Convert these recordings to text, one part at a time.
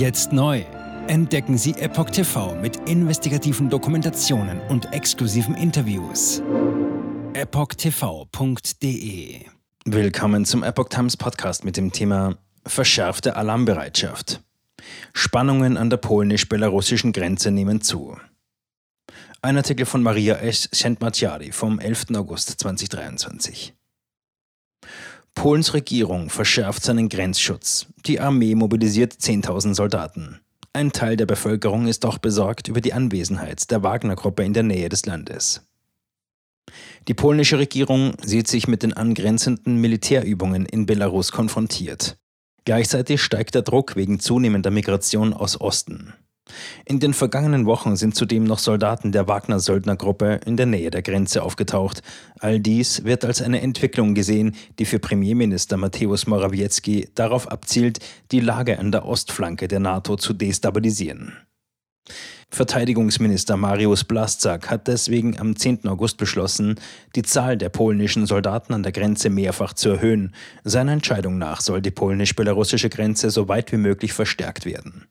Jetzt neu. Entdecken Sie Epoch TV mit investigativen Dokumentationen und exklusiven Interviews. EpochTV.de Willkommen zum Epoch Times Podcast mit dem Thema Verschärfte Alarmbereitschaft. Spannungen an der polnisch-belarussischen Grenze nehmen zu. Ein Artikel von Maria S. Szentmaciari vom 11. August 2023. Polens Regierung verschärft seinen Grenzschutz. Die Armee mobilisiert 10.000 Soldaten. Ein Teil der Bevölkerung ist auch besorgt über die Anwesenheit der Wagner-Gruppe in der Nähe des Landes. Die polnische Regierung sieht sich mit den angrenzenden Militärübungen in Belarus konfrontiert. Gleichzeitig steigt der Druck wegen zunehmender Migration aus Osten. In den vergangenen Wochen sind zudem noch Soldaten der Wagner-Söldnergruppe in der Nähe der Grenze aufgetaucht. All dies wird als eine Entwicklung gesehen, die für Premierminister Mateusz Morawiecki darauf abzielt, die Lage an der Ostflanke der NATO zu destabilisieren. Verteidigungsminister Mariusz Blaszczak hat deswegen am 10. August beschlossen, die Zahl der polnischen Soldaten an der Grenze mehrfach zu erhöhen. Seiner Entscheidung nach soll die polnisch-belarussische Grenze so weit wie möglich verstärkt werden.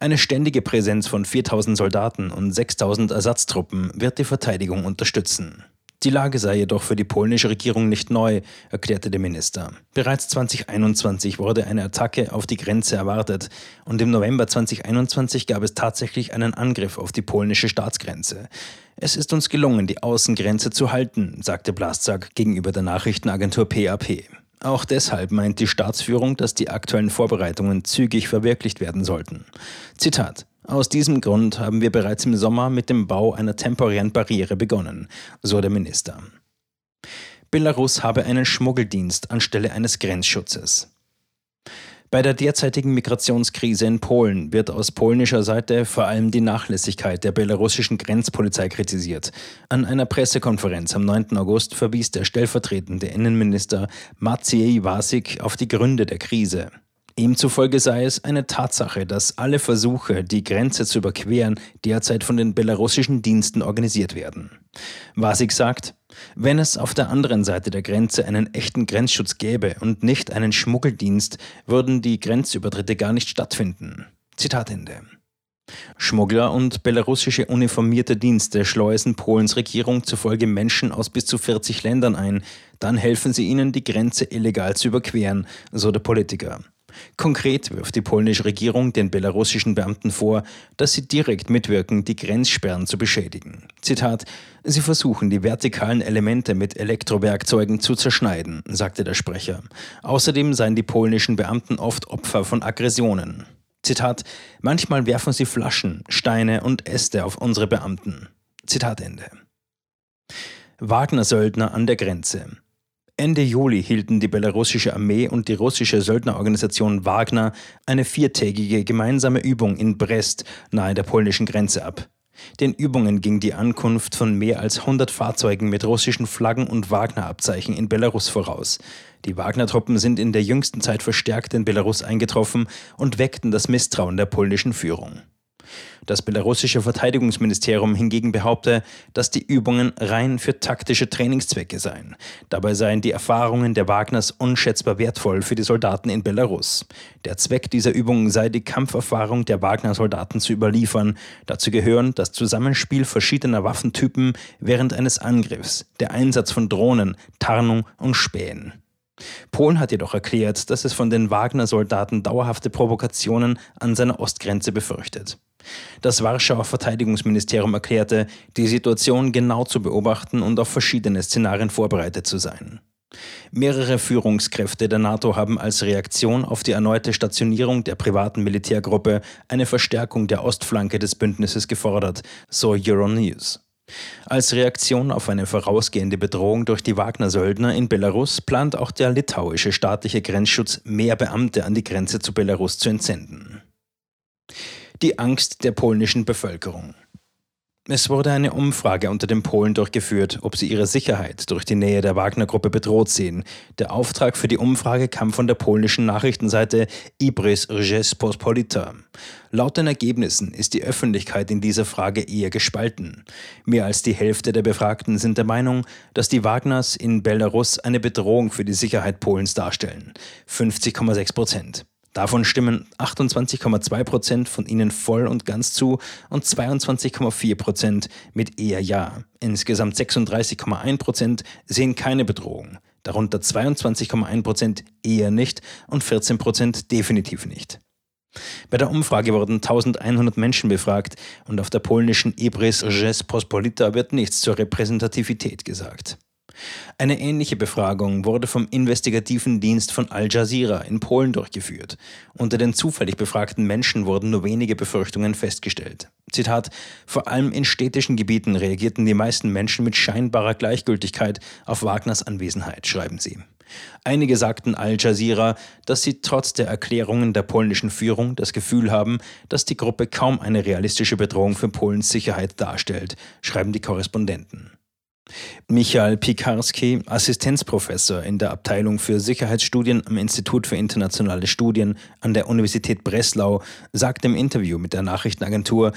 Eine ständige Präsenz von 4000 Soldaten und 6000 Ersatztruppen wird die Verteidigung unterstützen. Die Lage sei jedoch für die polnische Regierung nicht neu, erklärte der Minister. Bereits 2021 wurde eine Attacke auf die Grenze erwartet und im November 2021 gab es tatsächlich einen Angriff auf die polnische Staatsgrenze. Es ist uns gelungen, die Außengrenze zu halten, sagte Blaszczak gegenüber der Nachrichtenagentur PAP. Auch deshalb meint die Staatsführung, dass die aktuellen Vorbereitungen zügig verwirklicht werden sollten. Zitat aus diesem Grund haben wir bereits im Sommer mit dem Bau einer temporären Barriere begonnen, so der Minister. Belarus habe einen Schmuggeldienst anstelle eines Grenzschutzes. Bei der derzeitigen Migrationskrise in Polen wird aus polnischer Seite vor allem die Nachlässigkeit der belarussischen Grenzpolizei kritisiert. An einer Pressekonferenz am 9. August verwies der stellvertretende Innenminister Maciej Wasik auf die Gründe der Krise. Ihm zufolge sei es eine Tatsache, dass alle Versuche, die Grenze zu überqueren, derzeit von den belarussischen Diensten organisiert werden. Wasik sagt, wenn es auf der anderen Seite der Grenze einen echten Grenzschutz gäbe und nicht einen Schmuggeldienst, würden die Grenzübertritte gar nicht stattfinden. Zitat Ende. Schmuggler und belarussische uniformierte Dienste schleusen Polens Regierung zufolge Menschen aus bis zu 40 Ländern ein. Dann helfen sie ihnen, die Grenze illegal zu überqueren, so der Politiker. Konkret wirft die polnische Regierung den belarussischen Beamten vor, dass sie direkt mitwirken, die Grenzsperren zu beschädigen. Zitat: Sie versuchen, die vertikalen Elemente mit Elektrowerkzeugen zu zerschneiden, sagte der Sprecher. Außerdem seien die polnischen Beamten oft Opfer von Aggressionen. Zitat: Manchmal werfen sie Flaschen, Steine und Äste auf unsere Beamten. Zitat Ende. Wagner-Söldner an der Grenze. Ende Juli hielten die belarussische Armee und die russische Söldnerorganisation Wagner eine viertägige gemeinsame Übung in Brest nahe der polnischen Grenze ab. Den Übungen ging die Ankunft von mehr als 100 Fahrzeugen mit russischen Flaggen und Wagner-Abzeichen in Belarus voraus. Die Wagner-Truppen sind in der jüngsten Zeit verstärkt in Belarus eingetroffen und weckten das Misstrauen der polnischen Führung. Das belarussische Verteidigungsministerium hingegen behaupte, dass die Übungen rein für taktische Trainingszwecke seien. Dabei seien die Erfahrungen der Wagners unschätzbar wertvoll für die Soldaten in Belarus. Der Zweck dieser Übungen sei, die Kampferfahrung der Wagner-Soldaten zu überliefern. Dazu gehören das Zusammenspiel verschiedener Waffentypen während eines Angriffs, der Einsatz von Drohnen, Tarnung und Spähen. Polen hat jedoch erklärt, dass es von den Wagner-Soldaten dauerhafte Provokationen an seiner Ostgrenze befürchtet. Das Warschauer Verteidigungsministerium erklärte, die Situation genau zu beobachten und auf verschiedene Szenarien vorbereitet zu sein. Mehrere Führungskräfte der NATO haben als Reaktion auf die erneute Stationierung der privaten Militärgruppe eine Verstärkung der Ostflanke des Bündnisses gefordert, so Euronews. Als Reaktion auf eine vorausgehende Bedrohung durch die Wagner-Söldner in Belarus plant auch der litauische staatliche Grenzschutz, mehr Beamte an die Grenze zu Belarus zu entsenden die Angst der polnischen Bevölkerung. Es wurde eine Umfrage unter den Polen durchgeführt, ob sie ihre Sicherheit durch die Nähe der Wagner-Gruppe bedroht sehen. Der Auftrag für die Umfrage kam von der polnischen Nachrichtenseite Ibris Rzeczpospolita. Laut den Ergebnissen ist die Öffentlichkeit in dieser Frage eher gespalten. Mehr als die Hälfte der Befragten sind der Meinung, dass die Wagners in Belarus eine Bedrohung für die Sicherheit Polens darstellen. 50,6 Prozent. Davon stimmen 28,2 Prozent von ihnen voll und ganz zu und 22,4 Prozent mit eher Ja. Insgesamt 36,1 Prozent sehen keine Bedrohung, darunter 22,1 Prozent eher nicht und 14 Prozent definitiv nicht. Bei der Umfrage wurden 1100 Menschen befragt und auf der polnischen Ibris Rzeczpospolita wird nichts zur Repräsentativität gesagt. Eine ähnliche Befragung wurde vom investigativen Dienst von Al Jazeera in Polen durchgeführt. Unter den zufällig befragten Menschen wurden nur wenige Befürchtungen festgestellt. Zitat: Vor allem in städtischen Gebieten reagierten die meisten Menschen mit scheinbarer Gleichgültigkeit auf Wagners Anwesenheit, schreiben sie. Einige sagten Al Jazeera, dass sie trotz der Erklärungen der polnischen Führung das Gefühl haben, dass die Gruppe kaum eine realistische Bedrohung für Polens Sicherheit darstellt, schreiben die Korrespondenten. Michael Pikarski, Assistenzprofessor in der Abteilung für Sicherheitsstudien am Institut für internationale Studien an der Universität Breslau, sagt im Interview mit der Nachrichtenagentur,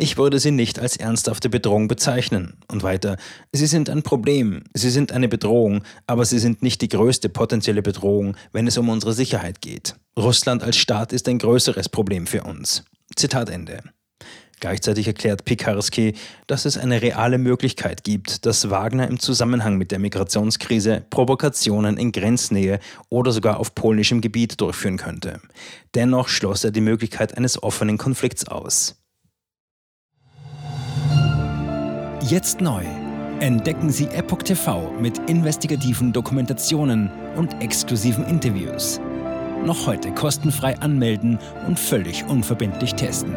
ich würde sie nicht als ernsthafte Bedrohung bezeichnen. Und weiter, sie sind ein Problem, sie sind eine Bedrohung, aber sie sind nicht die größte potenzielle Bedrohung, wenn es um unsere Sicherheit geht. Russland als Staat ist ein größeres Problem für uns. Zitat Ende. Gleichzeitig erklärt Pikarski, dass es eine reale Möglichkeit gibt, dass Wagner im Zusammenhang mit der Migrationskrise Provokationen in Grenznähe oder sogar auf polnischem Gebiet durchführen könnte. Dennoch schloss er die Möglichkeit eines offenen Konflikts aus. Jetzt neu. Entdecken Sie Epoch TV mit investigativen Dokumentationen und exklusiven Interviews. Noch heute kostenfrei anmelden und völlig unverbindlich testen.